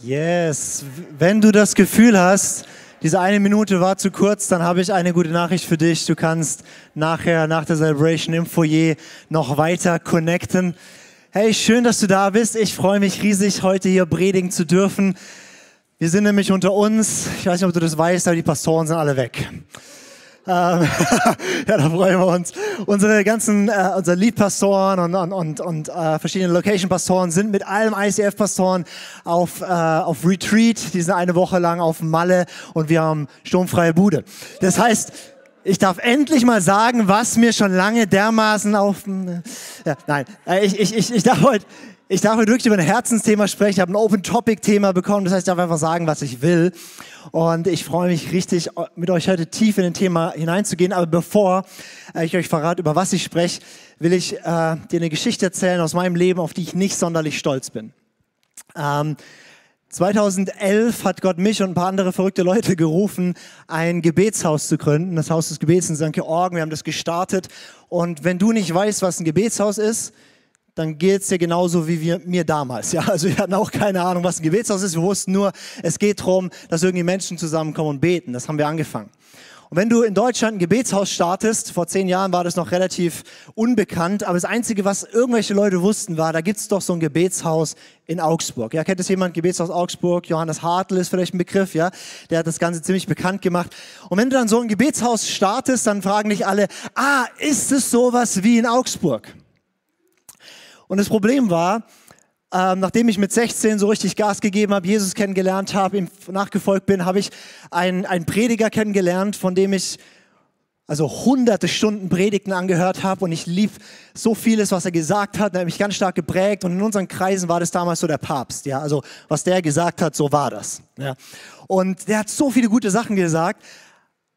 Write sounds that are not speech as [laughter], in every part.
Yes, wenn du das Gefühl hast, diese eine Minute war zu kurz, dann habe ich eine gute Nachricht für dich. Du kannst nachher, nach der Celebration im Foyer noch weiter connecten. Hey, schön, dass du da bist. Ich freue mich riesig, heute hier predigen zu dürfen. Wir sind nämlich unter uns. Ich weiß nicht, ob du das weißt, aber die Pastoren sind alle weg. Ähm, [laughs] ja, da freuen wir uns. Unsere ganzen, äh, unsere Lead-Pastoren und, und, und, und äh, verschiedene Location-Pastoren sind mit allem ICF-Pastoren auf, äh, auf Retreat. Die sind eine Woche lang auf Malle und wir haben sturmfreie Bude. Das heißt, ich darf endlich mal sagen, was mir schon lange dermaßen auf... Ja, nein, äh, ich, ich, ich, ich darf heute... Ich darf heute wirklich über ein Herzensthema sprechen. Ich habe ein Open-Topic-Thema bekommen. Das heißt, ich darf einfach sagen, was ich will. Und ich freue mich richtig, mit euch heute tief in ein Thema hineinzugehen. Aber bevor äh, ich euch verrate, über was ich spreche, will ich äh, dir eine Geschichte erzählen aus meinem Leben, auf die ich nicht sonderlich stolz bin. Ähm, 2011 hat Gott mich und ein paar andere verrückte Leute gerufen, ein Gebetshaus zu gründen, das Haus des Gebets in St. Georgen. Wir haben das gestartet. Und wenn du nicht weißt, was ein Gebetshaus ist, dann geht es dir genauso wie wir, mir damals. Ja, also wir hatten auch keine Ahnung, was ein Gebetshaus ist. Wir wussten nur, es geht darum, dass irgendwie Menschen zusammenkommen und beten. Das haben wir angefangen. Und wenn du in Deutschland ein Gebetshaus startest, vor zehn Jahren war das noch relativ unbekannt, aber das Einzige, was irgendwelche Leute wussten, war, da gibt's doch so ein Gebetshaus in Augsburg. Ja, kennt es jemand? Gebetshaus Augsburg, Johannes Hartl ist vielleicht ein Begriff, ja? Der hat das Ganze ziemlich bekannt gemacht. Und wenn du dann so ein Gebetshaus startest, dann fragen dich alle, ah, ist es sowas wie in Augsburg? Und das Problem war, ähm, nachdem ich mit 16 so richtig Gas gegeben habe, Jesus kennengelernt habe, ihm nachgefolgt bin, habe ich einen, einen Prediger kennengelernt, von dem ich also hunderte Stunden Predigten angehört habe und ich lieb so vieles, was er gesagt hat, er hat mich ganz stark geprägt und in unseren Kreisen war das damals so der Papst, ja, also was der gesagt hat, so war das, ja. Und der hat so viele gute Sachen gesagt,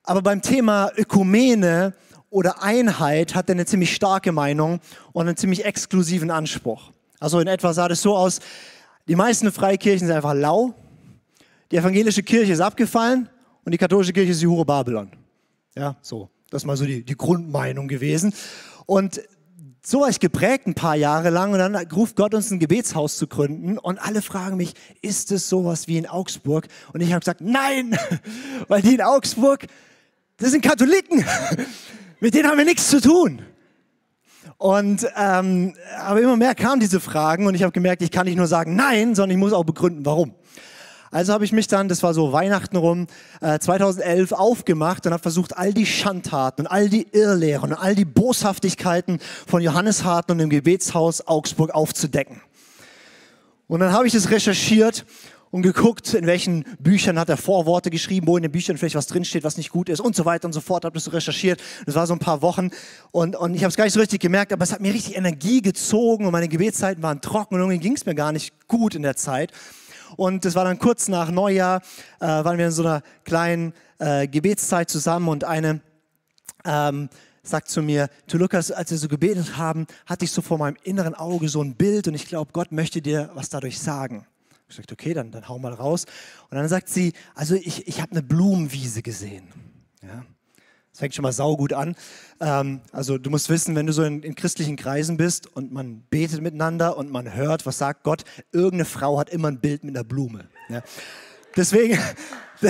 aber beim Thema Ökumene oder Einheit hat eine ziemlich starke Meinung und einen ziemlich exklusiven Anspruch. Also in etwa sah das so aus, die meisten Freikirchen sind einfach lau, die evangelische Kirche ist abgefallen und die katholische Kirche ist die Hure Babylon. Ja, so. Das ist mal so die, die Grundmeinung gewesen. Und so war ich geprägt ein paar Jahre lang und dann ruft Gott uns ein Gebetshaus zu gründen und alle fragen mich, ist es sowas wie in Augsburg? Und ich habe gesagt, nein, [laughs] weil die in Augsburg, das sind Katholiken. Mit denen haben wir nichts zu tun. Und ähm, aber immer mehr kamen diese Fragen und ich habe gemerkt, ich kann nicht nur sagen nein, sondern ich muss auch begründen, warum. Also habe ich mich dann, das war so Weihnachten rum, äh, 2011 aufgemacht und habe versucht, all die Schandtaten und all die Irrlehren und all die Boshaftigkeiten von Johannes Harten und dem Gebetshaus Augsburg aufzudecken. Und dann habe ich es recherchiert und geguckt, in welchen Büchern hat er Vorworte geschrieben, wo in den Büchern vielleicht was drinsteht, was nicht gut ist und so weiter und so fort. Habe das so recherchiert. Das war so ein paar Wochen und, und ich habe es gar nicht so richtig gemerkt, aber es hat mir richtig Energie gezogen und meine Gebetszeiten waren trocken und irgendwie ging es mir gar nicht gut in der Zeit. Und das war dann kurz nach Neujahr, äh, waren wir in so einer kleinen äh, Gebetszeit zusammen und eine ähm, sagt zu mir, du Lukas, als wir so gebetet haben, hatte ich so vor meinem inneren Auge so ein Bild und ich glaube, Gott möchte dir was dadurch sagen. Ich sagte, okay, dann, dann hau mal raus. Und dann sagt sie, also ich, ich habe eine Blumenwiese gesehen. Ja. Das fängt schon mal saugut an. Ähm, also du musst wissen, wenn du so in, in, christlichen Kreisen bist und man betet miteinander und man hört, was sagt Gott, irgendeine Frau hat immer ein Bild mit einer Blume. Ja. Deswegen, [laughs]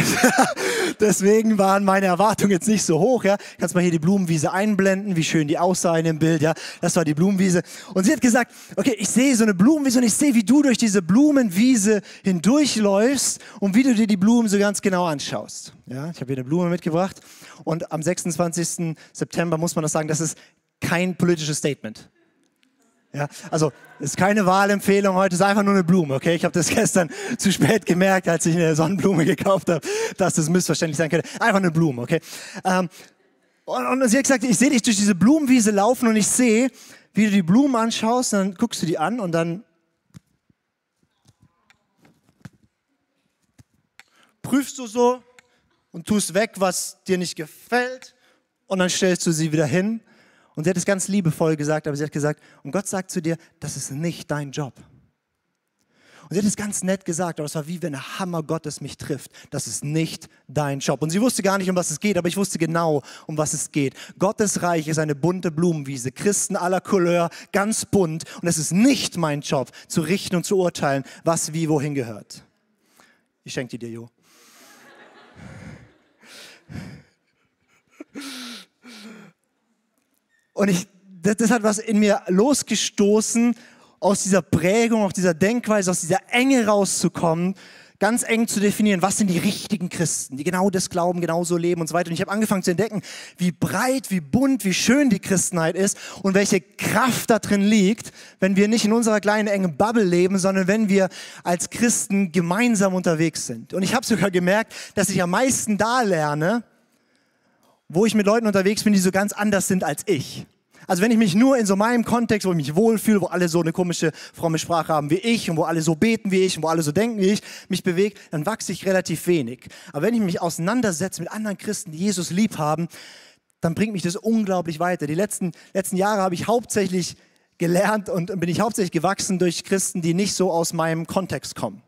deswegen waren meine Erwartungen jetzt nicht so hoch. Ja, kannst mal hier die Blumenwiese einblenden, wie schön die aussah in dem Bild. Ja, das war die Blumenwiese. Und sie hat gesagt: Okay, ich sehe so eine Blumenwiese und ich sehe, wie du durch diese Blumenwiese hindurchläufst und wie du dir die Blumen so ganz genau anschaust. Ja, ich habe hier eine Blume mitgebracht und am 26. September muss man das sagen. Das ist kein politisches Statement. Ja, also ist keine Wahlempfehlung heute, ist einfach nur eine Blume, okay? Ich habe das [laughs] gestern zu spät gemerkt, als ich eine Sonnenblume [laughs] gekauft habe, dass das missverständlich sein könnte. Einfach eine Blume, okay? Ähm, und, und sie hat gesagt, ich sehe dich durch diese Blumenwiese laufen und ich sehe, wie du die Blumen anschaust, dann guckst du die an und dann prüfst du so und tust weg, was dir nicht gefällt und dann stellst du sie wieder hin und sie hat es ganz liebevoll gesagt, aber sie hat gesagt, und Gott sagt zu dir, das ist nicht dein Job. Und sie hat es ganz nett gesagt, aber es war wie wenn der Hammer Gottes mich trifft. Das ist nicht dein Job. Und sie wusste gar nicht, um was es geht, aber ich wusste genau, um was es geht. Gottes Reich ist eine bunte Blumenwiese, Christen aller Couleur, ganz bunt. Und es ist nicht mein Job, zu richten und zu urteilen, was wie wohin gehört. Ich schenke die dir, Jo. Und ich, das, das hat was in mir losgestoßen, aus dieser Prägung, aus dieser Denkweise, aus dieser Enge rauszukommen, ganz eng zu definieren, was sind die richtigen Christen, die genau das glauben, genauso leben und so weiter. Und ich habe angefangen zu entdecken, wie breit, wie bunt, wie schön die Christenheit ist und welche Kraft da drin liegt, wenn wir nicht in unserer kleinen engen Bubble leben, sondern wenn wir als Christen gemeinsam unterwegs sind. Und ich habe sogar gemerkt, dass ich am meisten da lerne, wo ich mit Leuten unterwegs bin, die so ganz anders sind als ich. Also wenn ich mich nur in so meinem Kontext, wo ich mich wohlfühle, wo alle so eine komische, fromme Sprache haben wie ich und wo alle so beten wie ich und wo alle so denken wie ich, mich bewege, dann wachse ich relativ wenig. Aber wenn ich mich auseinandersetze mit anderen Christen, die Jesus lieb haben, dann bringt mich das unglaublich weiter. Die letzten, letzten Jahre habe ich hauptsächlich gelernt und bin ich hauptsächlich gewachsen durch Christen, die nicht so aus meinem Kontext kommen.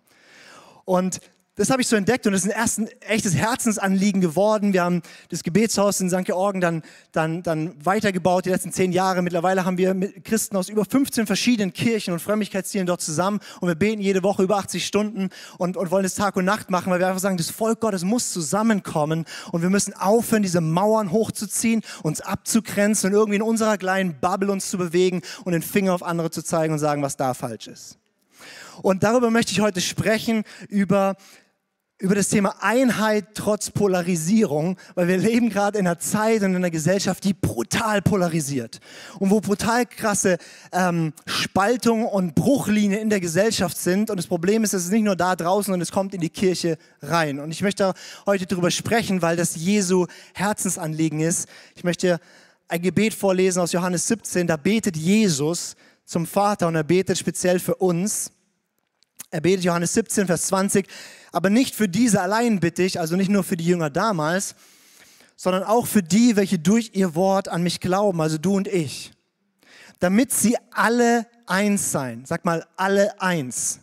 Und das habe ich so entdeckt und es ist ein, erst ein echtes Herzensanliegen geworden. Wir haben das Gebetshaus in St. Georgen dann, dann, dann weitergebaut, die letzten zehn Jahre. Mittlerweile haben wir Christen aus über 15 verschiedenen Kirchen und Frömmigkeitsstilen dort zusammen und wir beten jede Woche über 80 Stunden und, und wollen es Tag und Nacht machen, weil wir einfach sagen, das Volk Gottes muss zusammenkommen und wir müssen aufhören, diese Mauern hochzuziehen, uns abzugrenzen und irgendwie in unserer kleinen Bubble uns zu bewegen und den Finger auf andere zu zeigen und sagen, was da falsch ist. Und darüber möchte ich heute sprechen, über über das Thema Einheit trotz Polarisierung, weil wir leben gerade in einer Zeit und in einer Gesellschaft, die brutal polarisiert und wo brutal krasse ähm, Spaltungen und Bruchlinien in der Gesellschaft sind. Und das Problem ist, es ist nicht nur da draußen, sondern es kommt in die Kirche rein. Und ich möchte heute darüber sprechen, weil das Jesu Herzensanliegen ist. Ich möchte ein Gebet vorlesen aus Johannes 17. Da betet Jesus zum Vater und er betet speziell für uns. Er betet Johannes 17, Vers 20. Aber nicht für diese allein bitte ich, also nicht nur für die Jünger damals, sondern auch für die, welche durch ihr Wort an mich glauben, also du und ich. Damit sie alle eins sein. Sag mal, alle eins.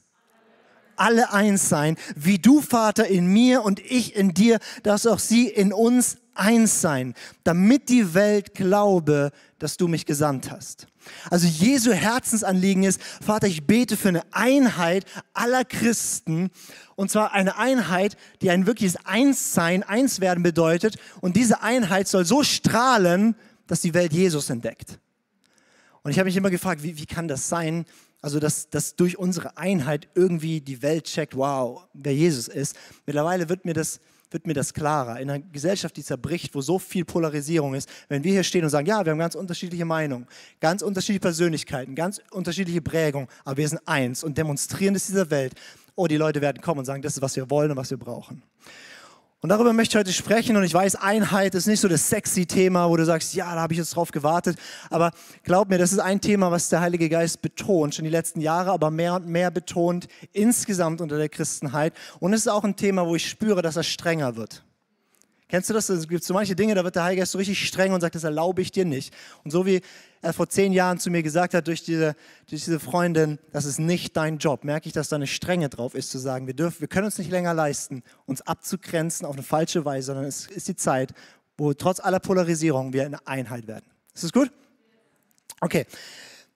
Alle eins sein, wie du, Vater, in mir und ich in dir, dass auch sie in uns eins sein, damit die Welt glaube, dass du mich gesandt hast. Also Jesu Herzensanliegen ist, Vater, ich bete für eine Einheit aller Christen und zwar eine Einheit, die ein wirkliches Einssein, Einswerden bedeutet und diese Einheit soll so strahlen, dass die Welt Jesus entdeckt. Und ich habe mich immer gefragt, wie, wie kann das sein? Also, dass, dass durch unsere Einheit irgendwie die Welt checkt, wow, wer Jesus ist. Mittlerweile wird mir das wird mir das klarer. In einer Gesellschaft, die zerbricht, wo so viel Polarisierung ist, wenn wir hier stehen und sagen, ja, wir haben ganz unterschiedliche Meinungen, ganz unterschiedliche Persönlichkeiten, ganz unterschiedliche Prägungen, aber wir sind eins und demonstrieren es dieser Welt. Oh, die Leute werden kommen und sagen, das ist, was wir wollen und was wir brauchen. Und darüber möchte ich heute sprechen. Und ich weiß, Einheit ist nicht so das sexy Thema, wo du sagst, ja, da habe ich jetzt drauf gewartet. Aber glaub mir, das ist ein Thema, was der Heilige Geist betont, schon die letzten Jahre, aber mehr und mehr betont insgesamt unter der Christenheit. Und es ist auch ein Thema, wo ich spüre, dass er strenger wird. Kennst du das? Es gibt so manche Dinge, da wird der Heilige Geist so richtig streng und sagt, das erlaube ich dir nicht. Und so wie er vor zehn Jahren zu mir gesagt hat, durch diese, durch diese Freundin, das ist nicht dein Job, merke ich, dass da eine Strenge drauf ist, zu sagen, wir, dürfen, wir können uns nicht länger leisten, uns abzugrenzen auf eine falsche Weise, sondern es ist die Zeit, wo trotz aller Polarisierung wir eine Einheit werden. Ist das gut? Okay.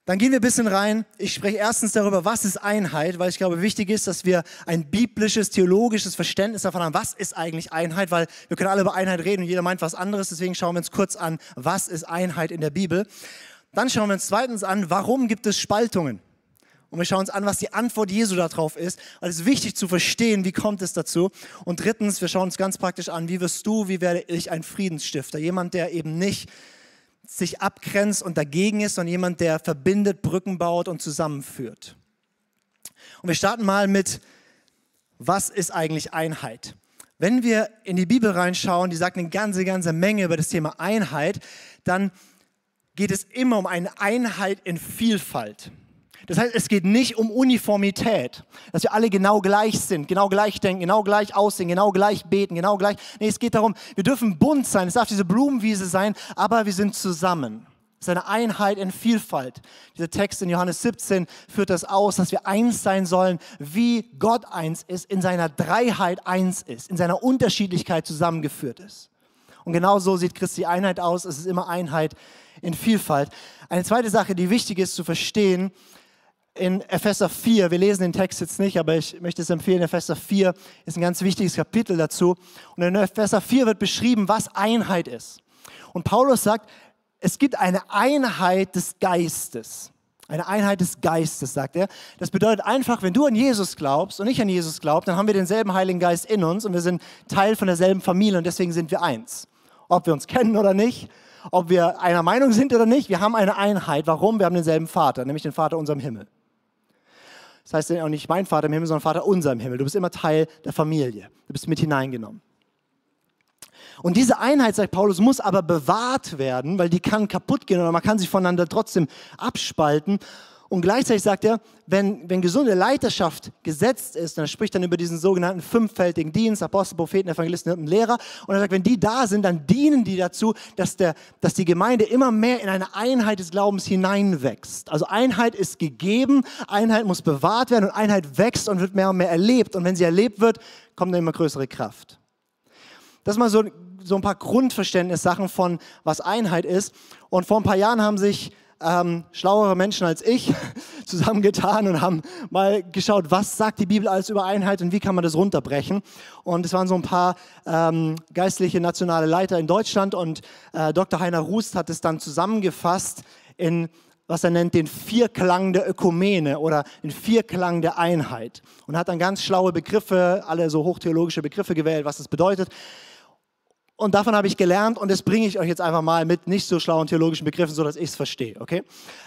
Dann gehen wir ein bisschen rein. Ich spreche erstens darüber, was ist Einheit, weil ich glaube, wichtig ist, dass wir ein biblisches, theologisches Verständnis davon haben, was ist eigentlich Einheit, weil wir können alle über Einheit reden und jeder meint was anderes. Deswegen schauen wir uns kurz an, was ist Einheit in der Bibel. Dann schauen wir uns zweitens an, warum gibt es Spaltungen? Und wir schauen uns an, was die Antwort Jesu darauf ist. Weil es ist wichtig zu verstehen, wie kommt es dazu. Und drittens, wir schauen uns ganz praktisch an, wie wirst du, wie werde ich ein Friedensstifter? Jemand, der eben nicht sich abgrenzt und dagegen ist, sondern jemand, der verbindet, Brücken baut und zusammenführt. Und wir starten mal mit, was ist eigentlich Einheit? Wenn wir in die Bibel reinschauen, die sagt eine ganze, ganze Menge über das Thema Einheit, dann geht es immer um eine Einheit in Vielfalt. Das heißt, es geht nicht um Uniformität, dass wir alle genau gleich sind, genau gleich denken, genau gleich aussehen, genau gleich beten, genau gleich. Nee, es geht darum, wir dürfen bunt sein, es darf diese Blumenwiese sein, aber wir sind zusammen. Es ist eine Einheit in Vielfalt. Dieser Text in Johannes 17 führt das aus, dass wir eins sein sollen, wie Gott eins ist, in seiner Dreiheit eins ist, in seiner Unterschiedlichkeit zusammengeführt ist. Und genau so sieht Christi Einheit aus. Es ist immer Einheit in Vielfalt. Eine zweite Sache, die wichtig ist zu verstehen, in Epheser 4, wir lesen den Text jetzt nicht, aber ich möchte es empfehlen, Epheser 4 ist ein ganz wichtiges Kapitel dazu. Und in Epheser 4 wird beschrieben, was Einheit ist. Und Paulus sagt, es gibt eine Einheit des Geistes. Eine Einheit des Geistes, sagt er. Das bedeutet einfach, wenn du an Jesus glaubst und ich an Jesus glaube, dann haben wir denselben Heiligen Geist in uns und wir sind Teil von derselben Familie und deswegen sind wir eins. Ob wir uns kennen oder nicht, ob wir einer Meinung sind oder nicht, wir haben eine Einheit. Warum? Wir haben denselben Vater, nämlich den Vater unserem Himmel. Das heißt auch nicht mein Vater im Himmel, sondern Vater unser im Himmel. Du bist immer Teil der Familie. Du bist mit hineingenommen. Und diese Einheit, sagt Paulus, muss aber bewahrt werden, weil die kann kaputt gehen oder man kann sich voneinander trotzdem abspalten. Und gleichzeitig sagt er, wenn, wenn gesunde Leiterschaft gesetzt ist, dann spricht dann über diesen sogenannten fünffältigen Dienst, Apostel, Propheten, Evangelisten und Lehrer. Und er sagt, wenn die da sind, dann dienen die dazu, dass, der, dass die Gemeinde immer mehr in eine Einheit des Glaubens hineinwächst. Also Einheit ist gegeben, Einheit muss bewahrt werden und Einheit wächst und wird mehr und mehr erlebt. Und wenn sie erlebt wird, kommt dann immer größere Kraft. Das ist mal so, so ein paar Grundverständnissachen von, was Einheit ist. Und vor ein paar Jahren haben sich ähm, schlauere Menschen als ich [laughs] zusammengetan und haben mal geschaut, was sagt die Bibel alles über Einheit und wie kann man das runterbrechen. Und es waren so ein paar ähm, geistliche nationale Leiter in Deutschland und äh, Dr. Heiner Rust hat es dann zusammengefasst in was er nennt, den Vierklang der Ökumene oder den Vierklang der Einheit. Und hat dann ganz schlaue Begriffe, alle so hochtheologische Begriffe gewählt, was das bedeutet. Und davon habe ich gelernt und das bringe ich euch jetzt einfach mal mit nicht so schlauen theologischen Begriffen, sodass ich es verstehe. Okay?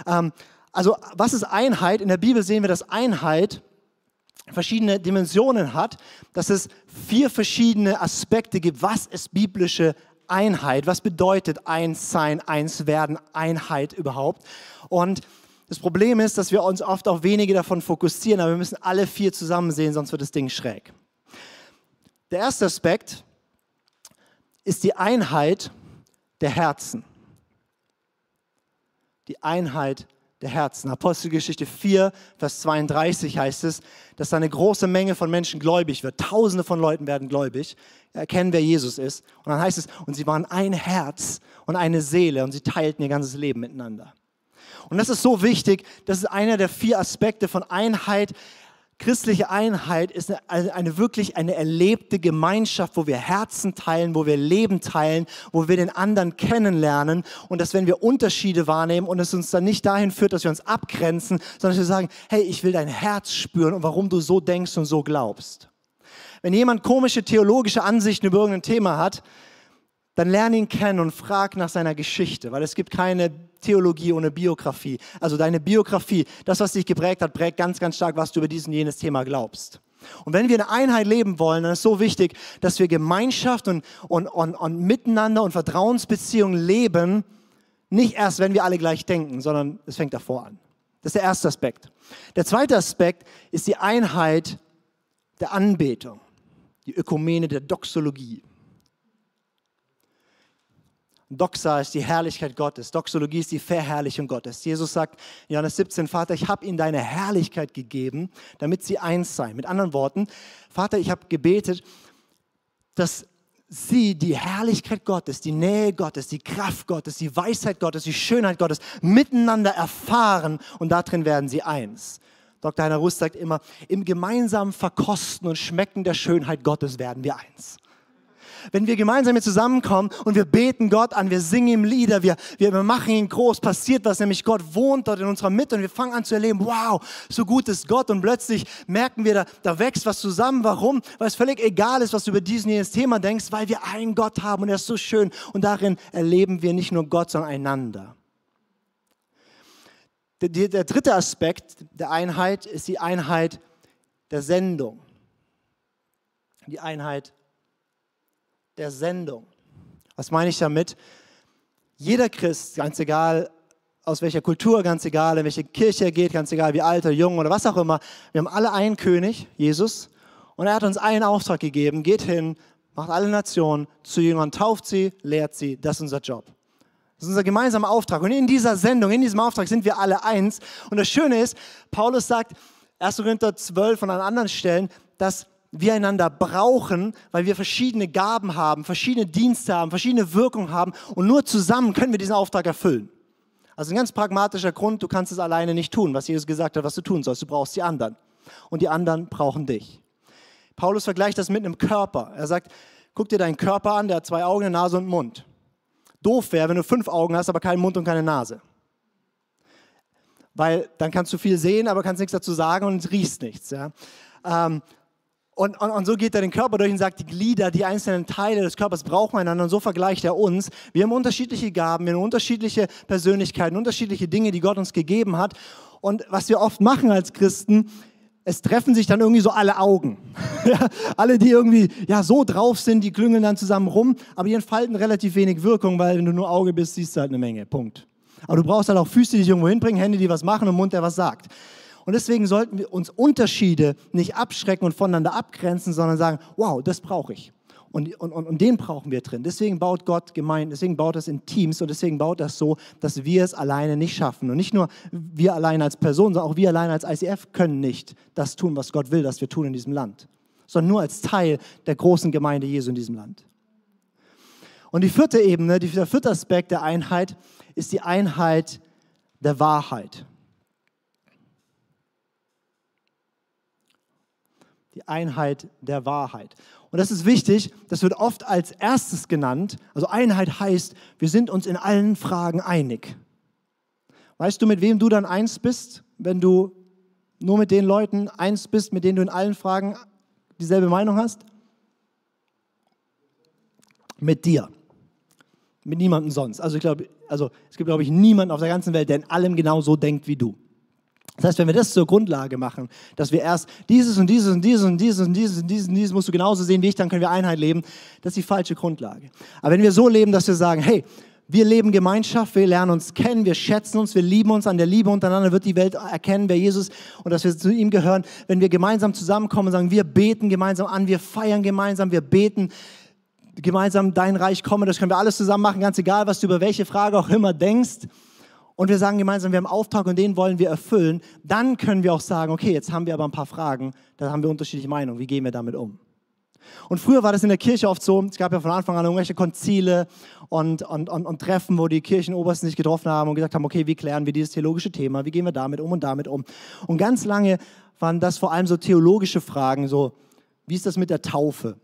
Ähm, also, was ist Einheit? In der Bibel sehen wir, dass Einheit verschiedene Dimensionen hat, dass es vier verschiedene Aspekte gibt. Was ist biblische Einheit? Was bedeutet eins sein, eins werden, Einheit überhaupt? Und das Problem ist, dass wir uns oft auf wenige davon fokussieren, aber wir müssen alle vier zusammen sehen, sonst wird das Ding schräg. Der erste Aspekt ist die Einheit der Herzen. Die Einheit der Herzen. Apostelgeschichte 4, Vers 32 heißt es, dass eine große Menge von Menschen gläubig wird. Tausende von Leuten werden gläubig, erkennen, wer Jesus ist. Und dann heißt es, und sie waren ein Herz und eine Seele und sie teilten ihr ganzes Leben miteinander. Und das ist so wichtig, das ist einer der vier Aspekte von Einheit. Christliche Einheit ist eine, eine, wirklich eine erlebte Gemeinschaft, wo wir Herzen teilen, wo wir Leben teilen, wo wir den anderen kennenlernen und dass wenn wir Unterschiede wahrnehmen und es uns dann nicht dahin führt, dass wir uns abgrenzen, sondern dass wir sagen, hey, ich will dein Herz spüren und warum du so denkst und so glaubst. Wenn jemand komische theologische Ansichten über irgendein Thema hat, dann lerne ihn kennen und frag nach seiner Geschichte, weil es gibt keine Theologie ohne Biografie. Also deine Biografie, das, was dich geprägt hat, prägt ganz, ganz stark, was du über diesen jenes Thema glaubst. Und wenn wir in Einheit leben wollen, dann ist es so wichtig, dass wir Gemeinschaft und, und, und, und Miteinander und Vertrauensbeziehungen leben, nicht erst, wenn wir alle gleich denken, sondern es fängt davor an. Das ist der erste Aspekt. Der zweite Aspekt ist die Einheit der Anbetung, die Ökumene der Doxologie. Doxa ist die Herrlichkeit Gottes. Doxologie ist die Verherrlichung Gottes. Jesus sagt Johannes 17, Vater, ich habe ihnen deine Herrlichkeit gegeben, damit sie eins seien. Mit anderen Worten, Vater, ich habe gebetet, dass sie die Herrlichkeit Gottes, die Nähe Gottes, die Kraft Gottes, die Weisheit Gottes, die Schönheit Gottes miteinander erfahren und darin werden sie eins. Dr. Heiner Rust sagt immer, im gemeinsamen Verkosten und Schmecken der Schönheit Gottes werden wir eins wenn wir gemeinsam hier zusammenkommen und wir beten Gott an, wir singen ihm Lieder, wir, wir machen ihn groß, passiert was, nämlich Gott wohnt dort in unserer Mitte und wir fangen an zu erleben, wow, so gut ist Gott und plötzlich merken wir, da, da wächst was zusammen. Warum? Weil es völlig egal ist, was du über diesen jenes Thema denkst, weil wir einen Gott haben und er ist so schön und darin erleben wir nicht nur Gott, sondern einander. Der, der dritte Aspekt der Einheit ist die Einheit der Sendung. Die Einheit der Sendung. Was meine ich damit? Jeder Christ, ganz egal aus welcher Kultur, ganz egal in welche Kirche er geht, ganz egal wie alt oder jung oder was auch immer, wir haben alle einen König, Jesus, und er hat uns einen Auftrag gegeben, geht hin, macht alle Nationen zu Jüngern, tauft sie, lehrt sie, das ist unser Job. Das ist unser gemeinsamer Auftrag. Und in dieser Sendung, in diesem Auftrag sind wir alle eins. Und das Schöne ist, Paulus sagt, 1. Korinther 12 und an anderen Stellen, dass wir einander brauchen, weil wir verschiedene Gaben haben, verschiedene Dienste haben, verschiedene Wirkungen haben und nur zusammen können wir diesen Auftrag erfüllen. Also ein ganz pragmatischer Grund, du kannst es alleine nicht tun, was Jesus gesagt hat, was du tun sollst. Du brauchst die anderen. Und die anderen brauchen dich. Paulus vergleicht das mit einem Körper. Er sagt, guck dir deinen Körper an, der hat zwei Augen, eine Nase und einen Mund. Doof wäre, wenn du fünf Augen hast, aber keinen Mund und keine Nase. Weil dann kannst du viel sehen, aber kannst nichts dazu sagen und riechst nichts. Ja? Ähm, und, und, und, so geht er den Körper durch und sagt, die Glieder, die einzelnen Teile des Körpers brauchen einander und so vergleicht er uns. Wir haben unterschiedliche Gaben, wir haben unterschiedliche Persönlichkeiten, unterschiedliche Dinge, die Gott uns gegeben hat. Und was wir oft machen als Christen, es treffen sich dann irgendwie so alle Augen. [laughs] alle, die irgendwie ja, so drauf sind, die klüngeln dann zusammen rum, aber die entfalten relativ wenig Wirkung, weil wenn du nur Auge bist, siehst du halt eine Menge. Punkt. Aber du brauchst halt auch Füße, die dich irgendwo hinbringen, Hände, die was machen und Mund, der was sagt. Und deswegen sollten wir uns Unterschiede nicht abschrecken und voneinander abgrenzen, sondern sagen, wow, das brauche ich. Und, und, und, den brauchen wir drin. Deswegen baut Gott Gemeinden, deswegen baut das in Teams und deswegen baut das so, dass wir es alleine nicht schaffen. Und nicht nur wir alleine als Person, sondern auch wir alleine als ICF können nicht das tun, was Gott will, dass wir tun in diesem Land, sondern nur als Teil der großen Gemeinde Jesu in diesem Land. Und die vierte Ebene, der vierte Aspekt der Einheit ist die Einheit der Wahrheit. Die Einheit der Wahrheit. Und das ist wichtig, das wird oft als erstes genannt. Also Einheit heißt, wir sind uns in allen Fragen einig. Weißt du, mit wem du dann eins bist, wenn du nur mit den Leuten eins bist, mit denen du in allen Fragen dieselbe Meinung hast? Mit dir. Mit niemandem sonst. Also ich glaube, also es gibt, glaube ich, niemanden auf der ganzen Welt, der in allem genau so denkt wie du. Das heißt, wenn wir das zur Grundlage machen, dass wir erst dieses und dieses und dieses und dieses und dieses und dieses und dieses musst du genauso sehen wie ich, dann können wir Einheit leben. Das ist die falsche Grundlage. Aber wenn wir so leben, dass wir sagen, hey, wir leben Gemeinschaft, wir lernen uns kennen, wir schätzen uns, wir lieben uns, an der Liebe untereinander wird die Welt erkennen, wer Jesus und dass wir zu ihm gehören. Wenn wir gemeinsam zusammenkommen und sagen, wir beten gemeinsam an, wir feiern gemeinsam, wir beten gemeinsam dein Reich komme, das können wir alles zusammen machen, ganz egal, was du über welche Frage auch immer denkst und wir sagen gemeinsam, wir haben Auftrag und den wollen wir erfüllen, dann können wir auch sagen, okay, jetzt haben wir aber ein paar Fragen, da haben wir unterschiedliche Meinungen, wie gehen wir damit um? Und früher war das in der Kirche oft so, es gab ja von Anfang an irgendwelche Konzile und, und, und, und Treffen, wo die Kirchenobersten sich getroffen haben und gesagt haben, okay, wie klären wir dieses theologische Thema, wie gehen wir damit um und damit um. Und ganz lange waren das vor allem so theologische Fragen, so wie ist das mit der Taufe?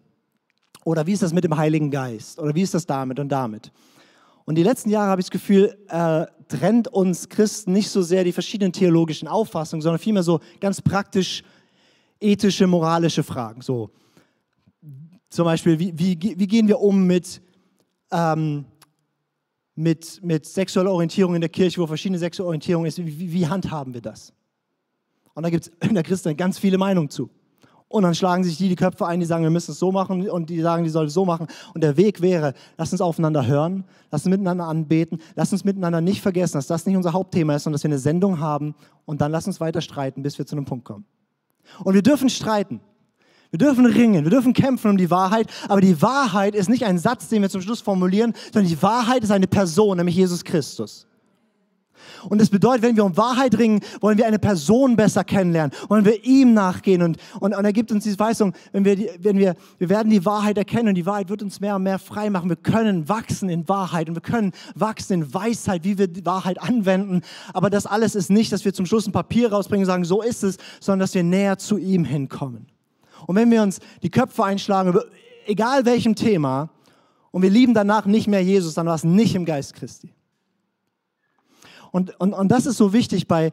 Oder wie ist das mit dem Heiligen Geist? Oder wie ist das damit und damit? Und die letzten Jahre habe ich das Gefühl, äh, trennt uns Christen nicht so sehr die verschiedenen theologischen Auffassungen, sondern vielmehr so ganz praktisch ethische, moralische Fragen. So zum Beispiel, wie, wie, wie gehen wir um mit, ähm, mit, mit sexueller Orientierung in der Kirche, wo verschiedene sexuelle Orientierung ist? Wie, wie handhaben wir das? Und da gibt es in der Christen ganz viele Meinungen zu. Und dann schlagen sich die die Köpfe ein, die sagen, wir müssen es so machen und die sagen, die sollen es so machen. Und der Weg wäre, lass uns aufeinander hören, lass uns miteinander anbeten, lass uns miteinander nicht vergessen, dass das nicht unser Hauptthema ist, sondern dass wir eine Sendung haben und dann lass uns weiter streiten, bis wir zu einem Punkt kommen. Und wir dürfen streiten. Wir dürfen ringen, wir dürfen kämpfen um die Wahrheit, aber die Wahrheit ist nicht ein Satz, den wir zum Schluss formulieren, sondern die Wahrheit ist eine Person, nämlich Jesus Christus. Und das bedeutet, wenn wir um Wahrheit ringen, wollen wir eine Person besser kennenlernen, wollen wir ihm nachgehen. Und, und, und er gibt uns diese Weisung, wenn wir, wenn wir, wir werden die Wahrheit erkennen und die Wahrheit wird uns mehr und mehr frei machen. Wir können wachsen in Wahrheit und wir können wachsen in Weisheit, wie wir die Wahrheit anwenden. Aber das alles ist nicht, dass wir zum Schluss ein Papier rausbringen und sagen, so ist es, sondern dass wir näher zu ihm hinkommen. Und wenn wir uns die Köpfe einschlagen, über egal welchem Thema, und wir lieben danach nicht mehr Jesus, dann war es nicht im Geist Christi. Und, und, und das ist so wichtig bei,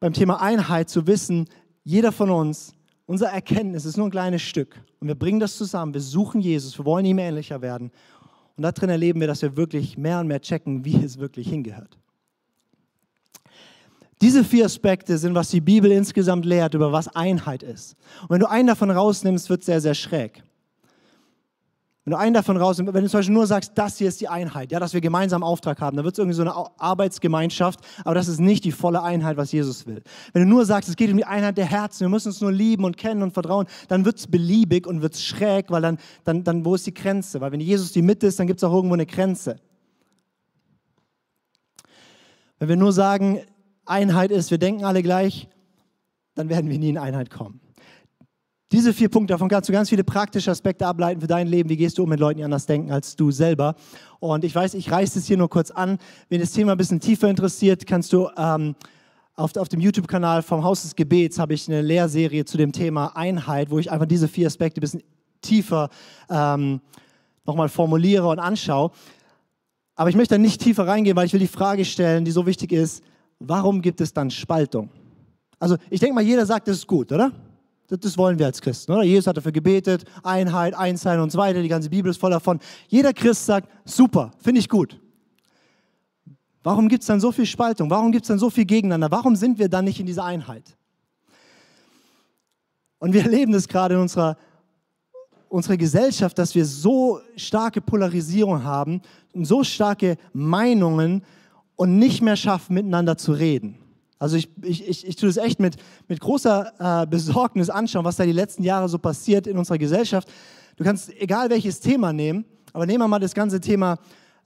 beim Thema Einheit zu wissen, jeder von uns, unser Erkenntnis ist nur ein kleines Stück. Und wir bringen das zusammen, wir suchen Jesus, wir wollen ihm ähnlicher werden. Und da drin erleben wir, dass wir wirklich mehr und mehr checken, wie es wirklich hingehört. Diese vier Aspekte sind, was die Bibel insgesamt lehrt, über was Einheit ist. Und wenn du einen davon rausnimmst, wird es sehr, sehr schräg. Wenn du einen davon raus, wenn du zum Beispiel nur sagst, das hier ist die Einheit, ja, dass wir gemeinsam Auftrag haben, dann wird es irgendwie so eine Arbeitsgemeinschaft, aber das ist nicht die volle Einheit, was Jesus will. Wenn du nur sagst, es geht um die Einheit der Herzen, wir müssen uns nur lieben und kennen und vertrauen, dann wird es beliebig und wird es schräg, weil dann, dann, dann, wo ist die Grenze? Weil wenn Jesus die Mitte ist, dann gibt es auch irgendwo eine Grenze. Wenn wir nur sagen, Einheit ist, wir denken alle gleich, dann werden wir nie in Einheit kommen. Diese vier Punkte, davon kannst du ganz viele praktische Aspekte ableiten für dein Leben. Wie gehst du um mit Leuten, die anders denken als du selber? Und ich weiß, ich reiße es hier nur kurz an. Wenn das Thema ein bisschen tiefer interessiert, kannst du ähm, auf, auf dem YouTube-Kanal vom Haus des Gebets habe ich eine Lehrserie zu dem Thema Einheit, wo ich einfach diese vier Aspekte ein bisschen tiefer ähm, nochmal formuliere und anschaue. Aber ich möchte da nicht tiefer reingehen, weil ich will die Frage stellen, die so wichtig ist, warum gibt es dann Spaltung? Also ich denke mal, jeder sagt, das ist gut, oder? Das wollen wir als Christen, oder? Jesus hat dafür gebetet, Einheit, Einssein und so weiter. Die ganze Bibel ist voll davon. Jeder Christ sagt, super, finde ich gut. Warum gibt es dann so viel Spaltung? Warum gibt es dann so viel Gegeneinander? Warum sind wir dann nicht in dieser Einheit? Und wir [laughs] erleben das gerade in unserer, unserer Gesellschaft, dass wir so starke Polarisierung haben und so starke Meinungen und nicht mehr schaffen, miteinander zu reden. Also ich, ich, ich, ich tue das echt mit, mit großer äh, Besorgnis anschauen, was da die letzten Jahre so passiert in unserer Gesellschaft. Du kannst egal welches Thema nehmen, aber nehmen wir mal das ganze Thema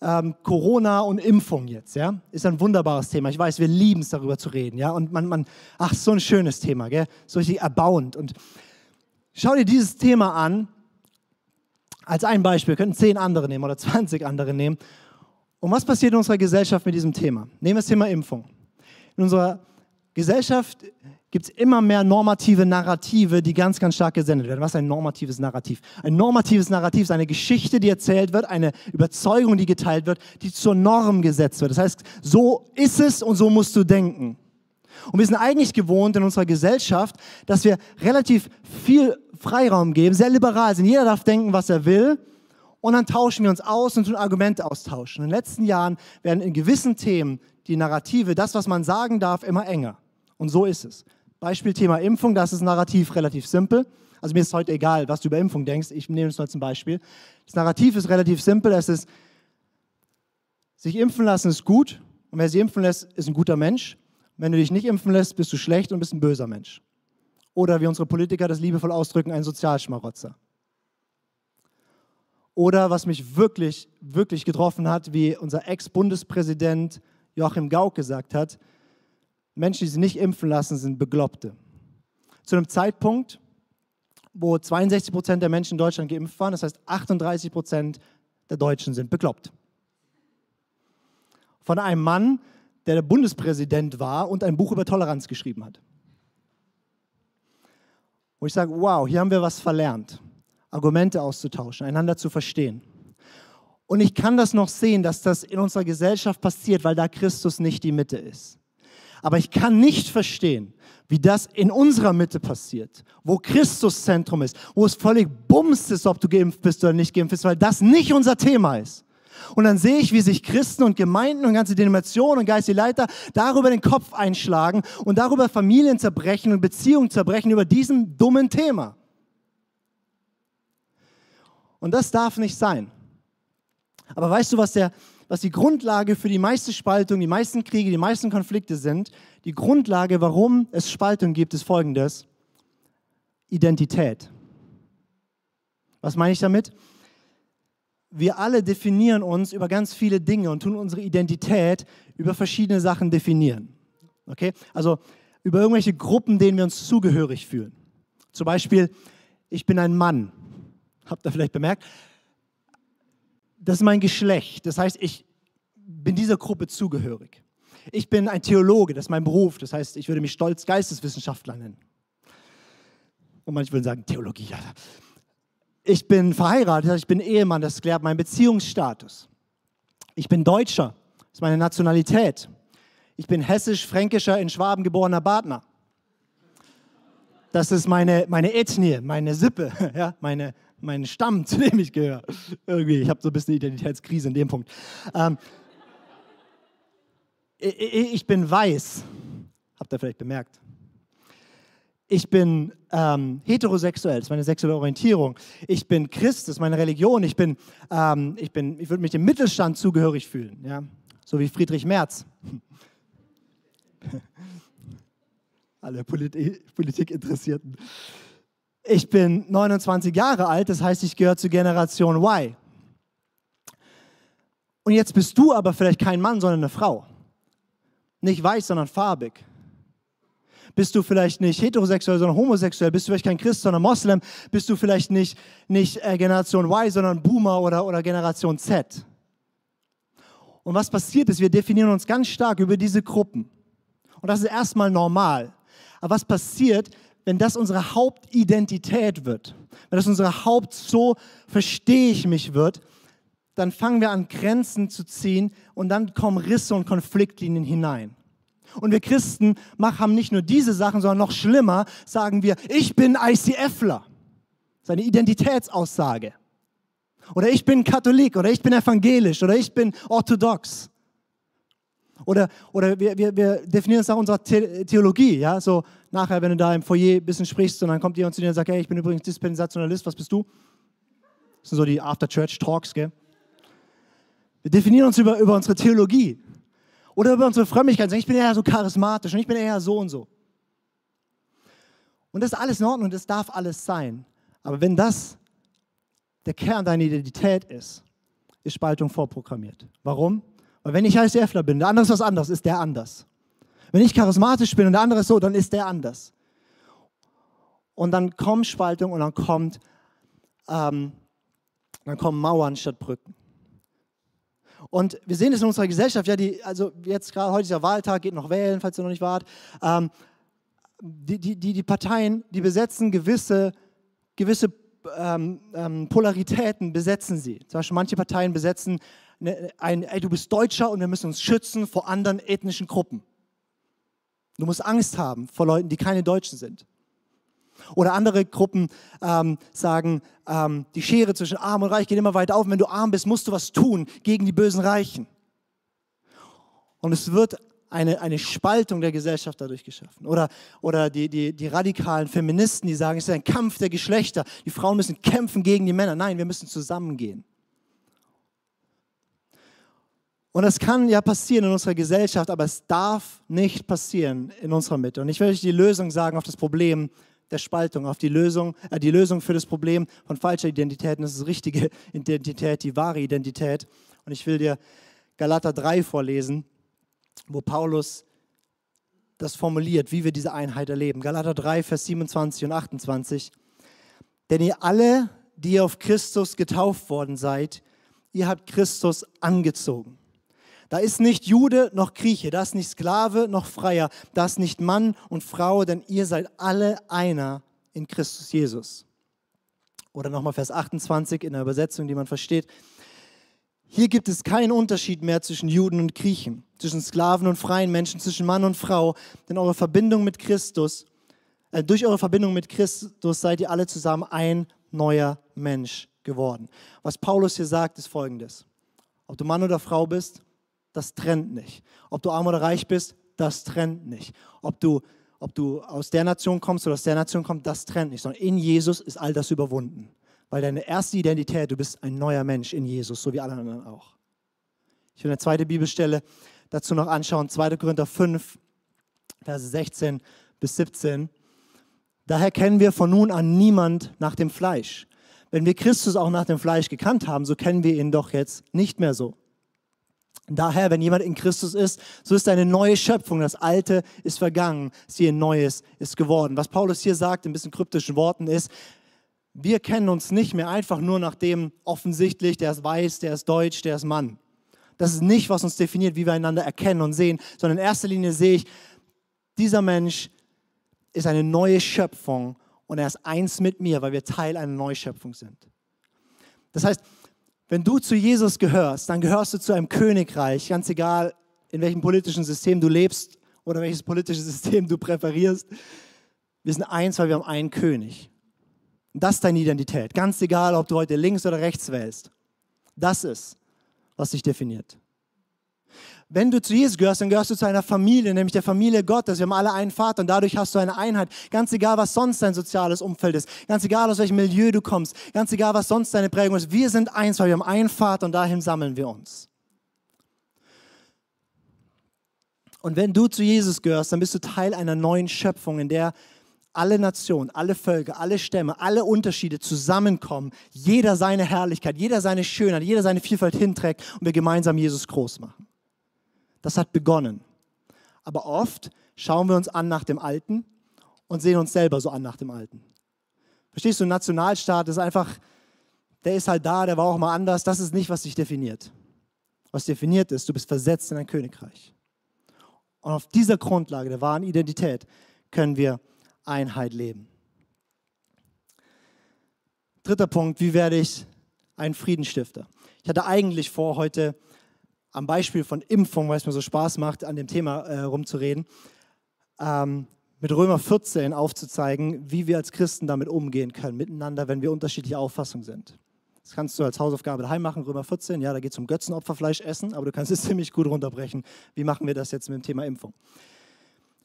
ähm, Corona und Impfung jetzt, ja. Ist ein wunderbares Thema. Ich weiß, wir lieben es, darüber zu reden, ja. Und man, man, ach, so ein schönes Thema, gell. So richtig erbauend. Und schau dir dieses Thema an, als ein Beispiel. Wir könnten zehn andere nehmen oder 20 andere nehmen. Und was passiert in unserer Gesellschaft mit diesem Thema? Nehmen wir das Thema Impfung. In unserer Gesellschaft gibt es immer mehr normative Narrative, die ganz, ganz stark gesendet werden. Was ist ein normatives Narrativ? Ein normatives Narrativ ist eine Geschichte, die erzählt wird, eine Überzeugung, die geteilt wird, die zur Norm gesetzt wird. Das heißt, so ist es und so musst du denken. Und wir sind eigentlich gewohnt in unserer Gesellschaft, dass wir relativ viel Freiraum geben, sehr liberal sind. Jeder darf denken, was er will. Und dann tauschen wir uns aus und tun Argumente austauschen. In den letzten Jahren werden in gewissen Themen die Narrative, das, was man sagen darf, immer enger. Und so ist es. Beispiel Thema Impfung, das ist Narrativ relativ simpel. Also mir ist heute egal, was du über Impfung denkst. Ich nehme es nur ein Beispiel. Das Narrativ ist relativ simpel. Es ist, sich impfen lassen ist gut. Und wer sich impfen lässt, ist ein guter Mensch. Wenn du dich nicht impfen lässt, bist du schlecht und bist ein böser Mensch. Oder wie unsere Politiker das liebevoll ausdrücken, ein Sozialschmarotzer. Oder was mich wirklich, wirklich getroffen hat, wie unser Ex-Bundespräsident Joachim Gauck gesagt hat, Menschen, die sich nicht impfen lassen, sind Begloppte. Zu einem Zeitpunkt, wo 62 Prozent der Menschen in Deutschland geimpft waren, das heißt 38 Prozent der Deutschen sind bekloppt. Von einem Mann, der der Bundespräsident war und ein Buch über Toleranz geschrieben hat. Wo ich sage, wow, hier haben wir was verlernt. Argumente auszutauschen, einander zu verstehen. Und ich kann das noch sehen, dass das in unserer Gesellschaft passiert, weil da Christus nicht die Mitte ist. Aber ich kann nicht verstehen, wie das in unserer Mitte passiert, wo Christus Zentrum ist, wo es völlig bums ist, ob du geimpft bist oder nicht geimpft bist, weil das nicht unser Thema ist. Und dann sehe ich, wie sich Christen und Gemeinden und ganze Denominationen und geistige Leiter darüber den Kopf einschlagen und darüber Familien zerbrechen und Beziehungen zerbrechen über diesem dummen Thema. Und das darf nicht sein. Aber weißt du, was, der, was die Grundlage für die meiste Spaltung, die meisten Kriege, die meisten Konflikte sind? Die Grundlage, warum es Spaltung gibt, ist folgendes. Identität. Was meine ich damit? Wir alle definieren uns über ganz viele Dinge und tun unsere Identität über verschiedene Sachen definieren. Okay? Also über irgendwelche Gruppen, denen wir uns zugehörig fühlen. Zum Beispiel, ich bin ein Mann. Habt ihr vielleicht bemerkt? das ist mein Geschlecht. Das heißt, ich bin dieser Gruppe zugehörig. Ich bin ein Theologe, das ist mein Beruf. Das heißt, ich würde mich stolz Geisteswissenschaftler nennen. Und manche würden sagen, Theologie. Ja. Ich bin verheiratet, ich bin Ehemann, das klärt meinen Beziehungsstatus. Ich bin Deutscher, das ist meine Nationalität. Ich bin hessisch-fränkischer, in Schwaben geborener Badner. Das ist meine, meine Ethnie, meine Sippe, [laughs] ja, meine, mein Stamm, [laughs] zu dem ich gehöre. Irgendwie, ich habe so ein bisschen Identitätskrise in dem Punkt. Ähm, ich bin weiß, habt ihr vielleicht bemerkt. Ich bin ähm, heterosexuell, das ist meine sexuelle Orientierung. Ich bin Christ, das ist meine Religion. Ich bin, ähm, ich bin, ich würde mich dem Mittelstand zugehörig fühlen, ja, so wie Friedrich Merz. [laughs] Alle Polit Politikinteressierten. Ich bin 29 Jahre alt, das heißt, ich gehöre zur Generation Y. Und jetzt bist du aber vielleicht kein Mann, sondern eine Frau. Nicht weiß, sondern farbig. Bist du vielleicht nicht heterosexuell, sondern homosexuell? Bist du vielleicht kein Christ, sondern Moslem? Bist du vielleicht nicht, nicht äh, Generation Y, sondern Boomer oder, oder Generation Z? Und was passiert ist, wir definieren uns ganz stark über diese Gruppen. Und das ist erstmal normal. Aber was passiert, wenn das unsere Hauptidentität wird? Wenn das unsere Haupt so verstehe ich mich wird, dann fangen wir an, Grenzen zu ziehen und dann kommen Risse und Konfliktlinien hinein. Und wir Christen machen nicht nur diese Sachen, sondern noch schlimmer, sagen wir, ich bin ICFler. Seine Identitätsaussage. Oder ich bin Katholik oder ich bin evangelisch oder ich bin orthodox. Oder, oder wir, wir, wir definieren es nach unserer Theologie. Ja? So nachher, wenn du da im Foyer ein bisschen sprichst und dann kommt jemand zu dir und sagt, hey, ich bin übrigens Dispensationalist, was bist du? Das sind so die After-Church-Talks? Wir definieren uns über, über unsere Theologie. Oder über unsere Frömmigkeit. Ich bin eher so charismatisch und ich bin eher so und so. Und das ist alles in Ordnung, das darf alles sein. Aber wenn das der Kern deiner Identität ist, ist Spaltung vorprogrammiert. Warum? Weil wenn ich ICFler bin, der andere ist was anderes, ist der anders. Wenn ich charismatisch bin und der andere ist so, dann ist der anders. Und dann kommt Spaltung und dann kommt, ähm, dann kommen Mauern statt Brücken. Und wir sehen es in unserer Gesellschaft, ja, die, also jetzt gerade heute ist ja Wahltag, geht noch wählen, falls ihr noch nicht wart. Ähm, die, die, die, die Parteien, die besetzen gewisse, gewisse ähm, ähm, Polaritäten, besetzen sie. Zum Beispiel manche Parteien besetzen ein, ey, du bist Deutscher und wir müssen uns schützen vor anderen ethnischen Gruppen. Du musst Angst haben vor Leuten, die keine Deutschen sind. Oder andere Gruppen ähm, sagen, ähm, die Schere zwischen Arm und Reich geht immer weiter auf. Und wenn du arm bist, musst du was tun gegen die bösen Reichen. Und es wird eine, eine Spaltung der Gesellschaft dadurch geschaffen. Oder, oder die, die, die radikalen Feministen, die sagen, es ist ein Kampf der Geschlechter. Die Frauen müssen kämpfen gegen die Männer. Nein, wir müssen zusammengehen. Und das kann ja passieren in unserer Gesellschaft, aber es darf nicht passieren in unserer Mitte. Und ich will euch die Lösung sagen auf das Problem der Spaltung, auf die Lösung, äh, die Lösung für das Problem von falscher Identität. Und das ist richtige [laughs] Identität, die wahre Identität. Und ich will dir Galater 3 vorlesen, wo Paulus das formuliert, wie wir diese Einheit erleben. Galater 3, Vers 27 und 28. Denn ihr alle, die auf Christus getauft worden seid, ihr habt Christus angezogen. Da ist nicht Jude noch Grieche, da ist nicht Sklave noch Freier, da ist nicht Mann und Frau, denn ihr seid alle einer in Christus Jesus. Oder nochmal Vers 28 in der Übersetzung, die man versteht. Hier gibt es keinen Unterschied mehr zwischen Juden und Griechen, zwischen Sklaven und freien Menschen, zwischen Mann und Frau, denn eure Verbindung mit Christus, äh, durch eure Verbindung mit Christus seid ihr alle zusammen ein neuer Mensch geworden. Was Paulus hier sagt, ist folgendes. Ob du Mann oder Frau bist, das trennt nicht. Ob du arm oder reich bist, das trennt nicht. Ob du, ob du aus der Nation kommst oder aus der Nation kommst, das trennt nicht. Sondern in Jesus ist all das überwunden. Weil deine erste Identität, du bist ein neuer Mensch in Jesus, so wie alle anderen auch. Ich will eine zweite Bibelstelle dazu noch anschauen, 2. Korinther 5, Verse 16 bis 17. Daher kennen wir von nun an niemand nach dem Fleisch. Wenn wir Christus auch nach dem Fleisch gekannt haben, so kennen wir ihn doch jetzt nicht mehr so. Daher, wenn jemand in Christus ist, so ist eine neue Schöpfung. Das Alte ist vergangen, siehe, Neues ist geworden. Was Paulus hier sagt, in bisschen kryptischen Worten, ist, wir kennen uns nicht mehr einfach nur nach dem offensichtlich, der ist weiß, der ist deutsch, der ist Mann. Das ist nicht, was uns definiert, wie wir einander erkennen und sehen, sondern in erster Linie sehe ich, dieser Mensch ist eine neue Schöpfung und er ist eins mit mir, weil wir Teil einer Neuschöpfung sind. Das heißt, wenn du zu Jesus gehörst, dann gehörst du zu einem Königreich, ganz egal, in welchem politischen System du lebst oder welches politische [laughs] System du präferierst. Wir sind eins, weil wir haben einen König. Und das ist deine Identität. Ganz egal, ob du heute links oder rechts wählst. Das ist, was dich definiert. Wenn du zu Jesus gehörst, dann gehörst du zu einer Familie, nämlich der Familie Gottes. Wir haben alle einen Vater und dadurch hast du eine Einheit. Ganz egal, was sonst dein soziales Umfeld ist. Ganz egal, aus welchem Milieu du kommst. Ganz egal, was sonst deine Prägung ist. Wir sind eins, weil wir haben einen Vater und dahin sammeln wir uns. Und wenn du zu Jesus gehörst, dann bist du Teil einer neuen Schöpfung, in der alle Nationen, alle Völker, alle Stämme, alle Unterschiede zusammenkommen, jeder seine Herrlichkeit, jeder seine Schönheit, jeder seine Vielfalt hinträgt und wir gemeinsam Jesus groß machen. Das hat begonnen. Aber oft schauen wir uns an nach dem Alten und sehen uns selber so an nach dem Alten. Verstehst du, ein Nationalstaat ist einfach, der ist halt da, der war auch mal anders. Das ist nicht, was dich definiert. Was definiert ist, du bist versetzt in ein Königreich. Und auf dieser Grundlage der wahren Identität können wir Einheit leben. Dritter Punkt, wie werde ich ein Friedensstifter? Ich hatte eigentlich vor, heute am Beispiel von Impfung, weil es mir so Spaß macht, an dem Thema äh, rumzureden, ähm, mit Römer 14 aufzuzeigen, wie wir als Christen damit umgehen können, miteinander, wenn wir unterschiedlicher Auffassung sind. Das kannst du als Hausaufgabe daheim machen, Römer 14, ja, da geht es um Götzenopferfleisch essen, aber du kannst es [laughs] ziemlich gut runterbrechen. Wie machen wir das jetzt mit dem Thema Impfung?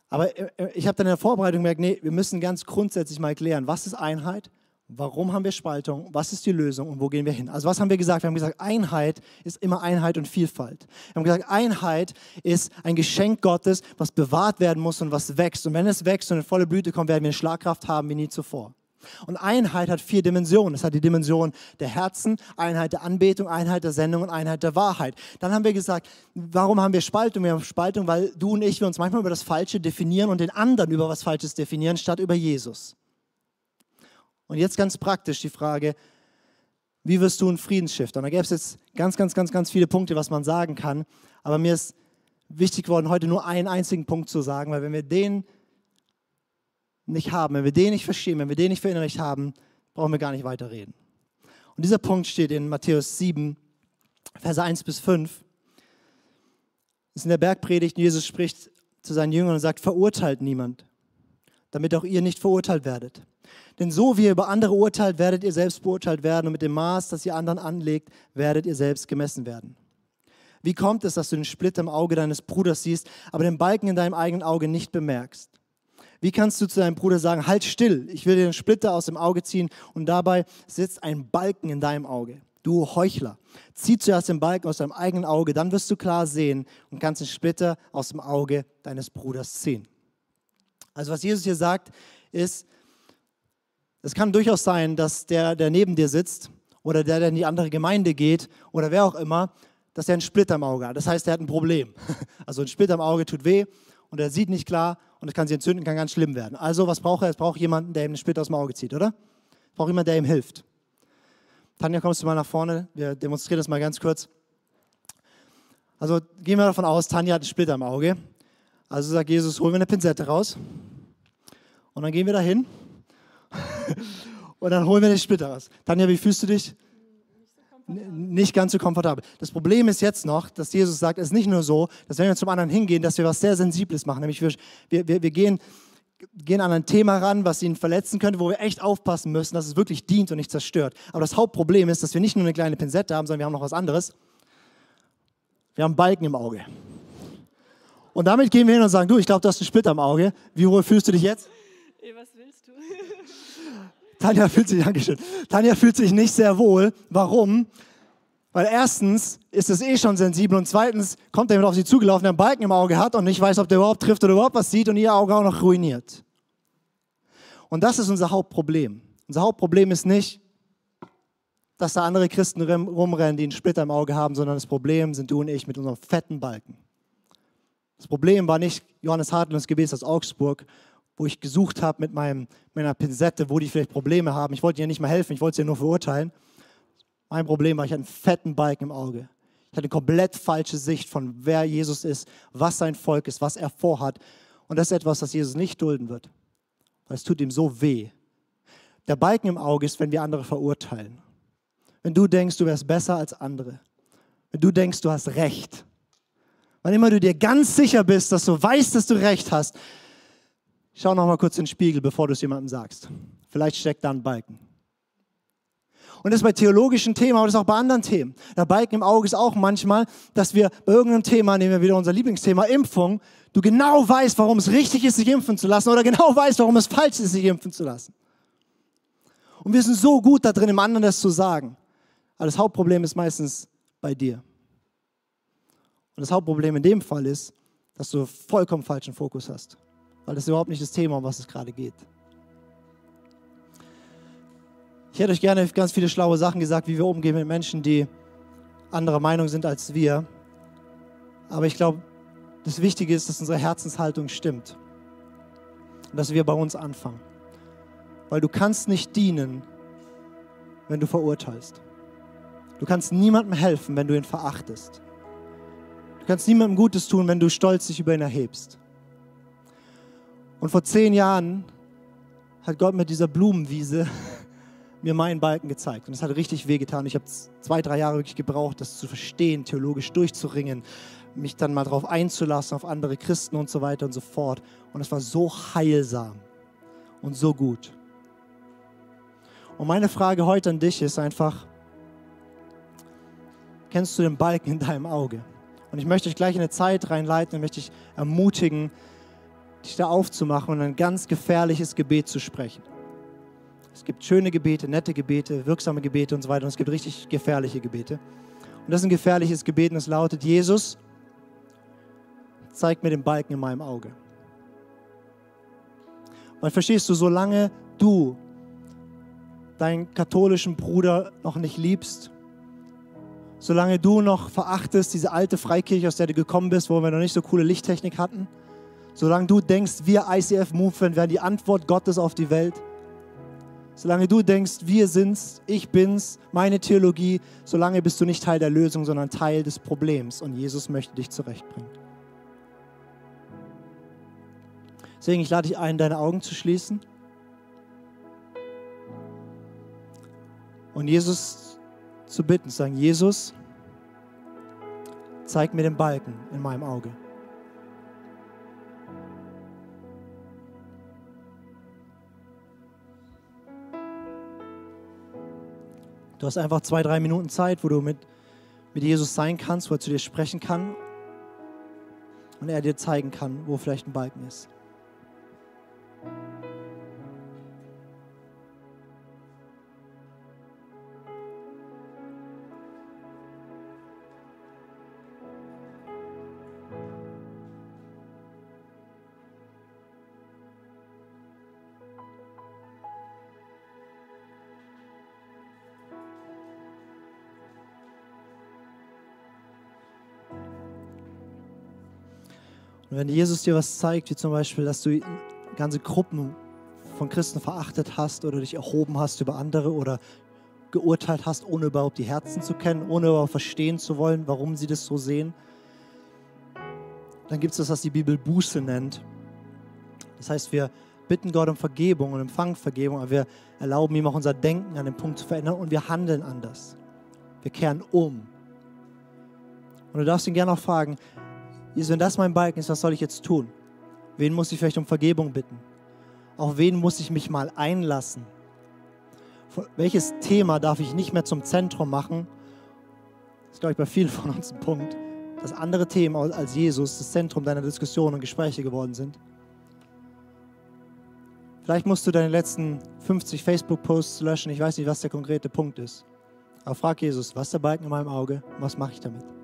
Aber äh, äh, ich habe dann in der Vorbereitung gemerkt, nee, wir müssen ganz grundsätzlich mal klären, was ist Einheit Warum haben wir Spaltung? Was ist die Lösung und wo gehen wir hin? Also was haben wir gesagt? Wir haben gesagt, Einheit ist immer Einheit und Vielfalt. Wir haben gesagt, Einheit ist ein Geschenk Gottes, was bewahrt werden muss und was wächst. Und wenn es wächst und in volle Blüte kommt, werden wir eine Schlagkraft haben wie nie zuvor. Und Einheit hat vier Dimensionen. Es hat die Dimension der Herzen, Einheit der Anbetung, Einheit der Sendung und Einheit der Wahrheit. Dann haben wir gesagt, warum haben wir Spaltung? Wir haben Spaltung, weil du und ich wir uns manchmal über das Falsche definieren und den anderen über was Falsches definieren, statt über Jesus. Und jetzt ganz praktisch die Frage, wie wirst du ein Friedensstifter? Und da gäbe es jetzt ganz, ganz, ganz, ganz viele Punkte, was man sagen kann. Aber mir ist wichtig geworden, heute nur einen einzigen Punkt zu sagen, weil wenn wir den nicht haben, wenn wir den nicht verstehen, wenn wir den nicht verinnerlicht haben, brauchen wir gar nicht weiterreden. Und dieser Punkt steht in Matthäus 7, Verse 1 bis 5. Das ist in der Bergpredigt, Jesus spricht zu seinen Jüngern und sagt, verurteilt niemand, damit auch ihr nicht verurteilt werdet. Denn so wie ihr über andere urteilt, werdet ihr selbst beurteilt werden und mit dem Maß, das ihr anderen anlegt, werdet ihr selbst gemessen werden. Wie kommt es, dass du den Splitter im Auge deines Bruders siehst, aber den Balken in deinem eigenen Auge nicht bemerkst? Wie kannst du zu deinem Bruder sagen, halt still, ich will dir den Splitter aus dem Auge ziehen und dabei sitzt ein Balken in deinem Auge? Du Heuchler, zieh zuerst den Balken aus deinem eigenen Auge, dann wirst du klar sehen und kannst den Splitter aus dem Auge deines Bruders ziehen. Also was Jesus hier sagt, ist, es kann durchaus sein, dass der, der neben dir sitzt oder der, der in die andere Gemeinde geht oder wer auch immer, dass er einen Splitter im Auge hat. Das heißt, er hat ein Problem. [laughs] Also ein Splitter im Auge tut weh und er sieht nicht klar und es kann sich entzünden, kann ganz schlimm werden. Also was braucht er? Es braucht jemanden, der ihm einen Splitter aus dem Auge zieht, oder? Braucht jemanden, der ihm hilft. Tanja, kommst du mal nach vorne? Wir demonstrieren das mal ganz kurz. Also gehen wir davon aus, Tanja hat einen Splitter im Auge. Also sagt Jesus, holen wir eine Pinzette raus. Und dann gehen wir dahin [laughs] und dann holen wir den Splitter raus. Tanja, wie fühlst du dich? Nicht ganz so komfortabel. Das Problem ist jetzt noch, dass Jesus sagt, es ist nicht nur so, dass wenn wir zum anderen hingehen, dass wir was sehr Sensibles machen. Nämlich wir, wir, wir gehen, gehen an ein Thema ran, was ihn verletzen könnte, wo wir echt aufpassen müssen, dass es wirklich dient und nicht zerstört. Aber das Hauptproblem ist, dass wir nicht nur eine kleine Pinzette haben, sondern wir haben noch was anderes. Wir haben Balken im Auge. Und damit gehen wir hin und sagen, du, ich glaube, du hast einen Splitter im Auge. Wie wohl fühlst du dich jetzt? Was? Tanja fühlt sich, Dankeschön. Tanja fühlt sich nicht sehr wohl. Warum? Weil erstens ist es eh schon sensibel und zweitens kommt mit auf sie zugelaufen, der einen Balken im Auge hat und nicht weiß, ob der überhaupt trifft oder überhaupt was sieht und ihr Auge auch noch ruiniert. Und das ist unser Hauptproblem. Unser Hauptproblem ist nicht, dass da andere Christen rumrennen, die einen Splitter im Auge haben, sondern das Problem sind du und ich mit unserem fetten Balken. Das Problem war nicht Johannes Hartl Gebet aus Augsburg wo ich gesucht habe mit meinem, meiner Pinzette, wo die vielleicht Probleme haben. Ich wollte ihnen nicht mal helfen, ich wollte sie nur verurteilen. Mein Problem war, ich hatte einen fetten Balken im Auge. Ich hatte eine komplett falsche Sicht von wer Jesus ist, was sein Volk ist, was er vorhat. Und das ist etwas, das Jesus nicht dulden wird. Weil es tut ihm so weh. Der Balken im Auge ist, wenn wir andere verurteilen. Wenn du denkst, du wärst besser als andere. Wenn du denkst, du hast Recht. Wann immer du dir ganz sicher bist, dass du weißt, dass du Recht hast, Schau noch mal kurz in den Spiegel, bevor du es jemandem sagst. Vielleicht steckt da ein Balken. Und das ist bei theologischen Themen, aber das ist auch bei anderen Themen. Der Balken im Auge ist auch manchmal, dass wir bei irgendeinem Thema, nehmen wir wieder unser Lieblingsthema, Impfung, du genau weißt, warum es richtig ist, sich impfen zu lassen oder genau weißt, warum es falsch ist, sich impfen zu lassen. Und wir sind so gut da drin, dem anderen das zu sagen. Aber das Hauptproblem ist meistens bei dir. Und das Hauptproblem in dem Fall ist, dass du vollkommen falschen Fokus hast weil das ist überhaupt nicht das Thema, um was es gerade geht. Ich hätte euch gerne ganz viele schlaue Sachen gesagt, wie wir umgehen mit Menschen, die anderer Meinung sind als wir. Aber ich glaube, Das Wichtige ist, dass unsere Herzenshaltung stimmt. Und dass wir bei uns anfangen. Weil du kannst nicht dienen, wenn du verurteilst. Du kannst niemandem helfen, wenn du ihn verachtest. Du kannst niemandem Gutes tun, wenn du stolz dich über ihn erhebst. Und vor zehn Jahren hat Gott mit dieser Blumenwiese [laughs] mir meinen Balken gezeigt. Und es hat richtig wehgetan. Ich habe zwei, drei Jahre wirklich gebraucht, das zu verstehen, theologisch durchzuringen, mich dann mal darauf einzulassen, auf andere Christen und so weiter und so fort. Und es war so heilsam und so gut. Und meine Frage heute an dich ist einfach, kennst du den Balken in deinem Auge? Und ich möchte dich gleich in eine Zeit reinleiten und möchte dich ermutigen, dich da aufzumachen und ein ganz gefährliches Gebet zu sprechen. Es gibt schöne Gebete, nette Gebete, wirksame Gebete und so weiter. Und es gibt richtig gefährliche Gebete. Und das ist ein gefährliches Gebet und es lautet, Jesus, zeig mir den Balken in meinem Auge. Weil verstehst du, solange du deinen katholischen Bruder noch nicht liebst, solange du noch verachtest diese alte Freikirche, aus der du gekommen bist, wo wir noch nicht so coole Lichttechnik hatten, solange du denkst, wir ICF Movement wären die Antwort Gottes auf die Welt, solange du denkst, wir sind's, ich bin's, meine Theologie, solange bist du nicht Teil der Lösung, sondern Teil des Problems und Jesus möchte dich zurechtbringen. Deswegen, ich lade dich ein, deine Augen zu schließen. Und Jesus zu bitten, zu sagen, Jesus, zeig mir den Balken in meinem Auge. Du hast einfach zwei, drei Minuten Zeit, wo du mit, mit Jesus sein kannst, wo er zu dir sprechen kann und er dir zeigen kann, wo vielleicht ein Balken ist. Und wenn Jesus dir was zeigt, wie zum Beispiel, dass du ganze Gruppen von Christen verachtet hast oder dich erhoben hast über andere oder geurteilt hast, ohne überhaupt die Herzen zu kennen, ohne überhaupt verstehen zu wollen, warum sie das so sehen, dann gibt es das, was die Bibel Buße nennt. Das heißt, wir bitten Gott um Vergebung und empfangen Vergebung, aber wir erlauben ihm auch unser Denken an dem Punkt zu verändern und wir handeln anders. Wir kehren um. Und du darfst ihn gerne auch fragen, Jesus, wenn das mein Balken ist, was soll ich jetzt tun? Wen muss ich vielleicht um Vergebung bitten? Auf wen muss ich mich mal einlassen? Welches Thema darf ich nicht mehr zum Zentrum machen? Das ist, glaube ich, bei vielen von uns ein Punkt, dass andere Themen als Jesus das Zentrum deiner Diskussionen und Gespräche geworden sind. Vielleicht musst du deine letzten 50 Facebook-Posts löschen. Ich weiß nicht, was der konkrete Punkt ist. Aber frag Jesus, was ist der Balken in meinem Auge? Was mache ich damit?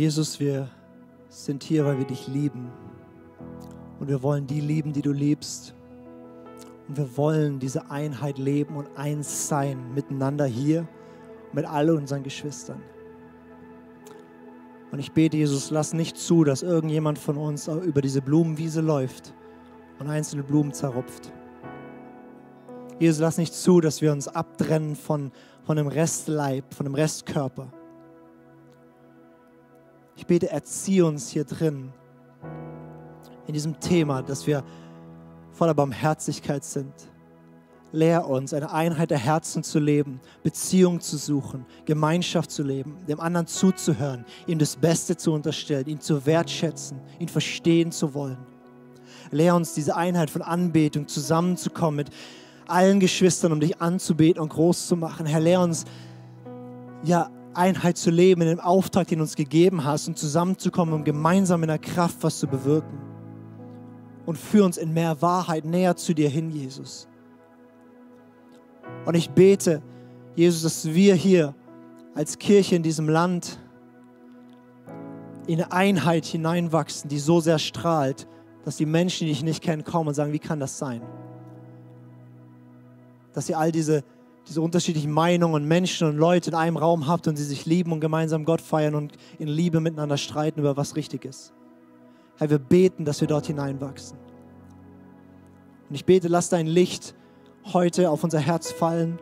Jesus, wir sind hier, weil wir dich lieben. Und wir wollen die lieben, die du liebst. Und wir wollen diese Einheit leben und eins sein miteinander hier mit all unseren Geschwistern. Und ich bete, Jesus, lass nicht zu, dass irgendjemand von uns über diese Blumenwiese läuft und einzelne Blumen zerrupft. Jesus, lass nicht zu, dass wir uns abtrennen von, von dem Restleib, von dem Restkörper. Ich bete, erziehe uns hier drin in diesem Thema, dass wir voller Barmherzigkeit sind. Lehr uns, eine Einheit der Herzen zu leben, Beziehung zu suchen, Gemeinschaft zu leben, dem anderen zuzuhören, ihm das Beste zu unterstellen, ihn zu wertschätzen, ihn verstehen zu wollen. Lehr uns diese Einheit von Anbetung, zusammenzukommen mit allen Geschwistern, um dich anzubeten und groß zu machen. Herr, lehr uns, ja, Einheit zu leben, in dem Auftrag, den du uns gegeben hast und zusammenzukommen, um gemeinsam in der Kraft was zu bewirken. und führ uns in mehr Wahrheit näher zu dir hin, Jesus. Und ich bete, Jesus, dass wir hier als Kirche in diesem Land in Einheit hineinwachsen, die so sehr strahlt, dass die Menschen, die dich nicht kennen, kommen und sagen, wie kann das sein? Dass ihr all diese, diese unterschiedlichen Meinungen und Menschen und Leute in einem Raum habt und sie sich lieben und gemeinsam Gott feiern und in Liebe miteinander streiten über was richtig ist. Herr, wir beten, dass wir dort hineinwachsen. Und ich bete, lass dein Licht heute auf unser Herz fallen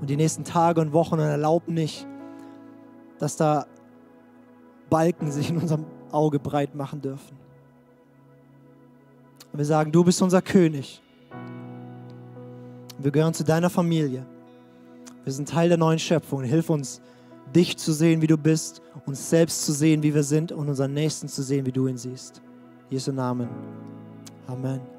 und die nächsten Tage und Wochen und erlaub nicht, dass da Balken sich in unserem Auge breit machen dürfen. Und wir sagen, du bist unser König. Wir gehören zu deiner Familie. Wir sind Teil der neuen Schöpfung. Hilf uns, dich zu sehen, wie du bist, uns selbst zu sehen, wie wir sind und unseren Nächsten zu sehen, wie du ihn siehst. Jesu Namen. Amen.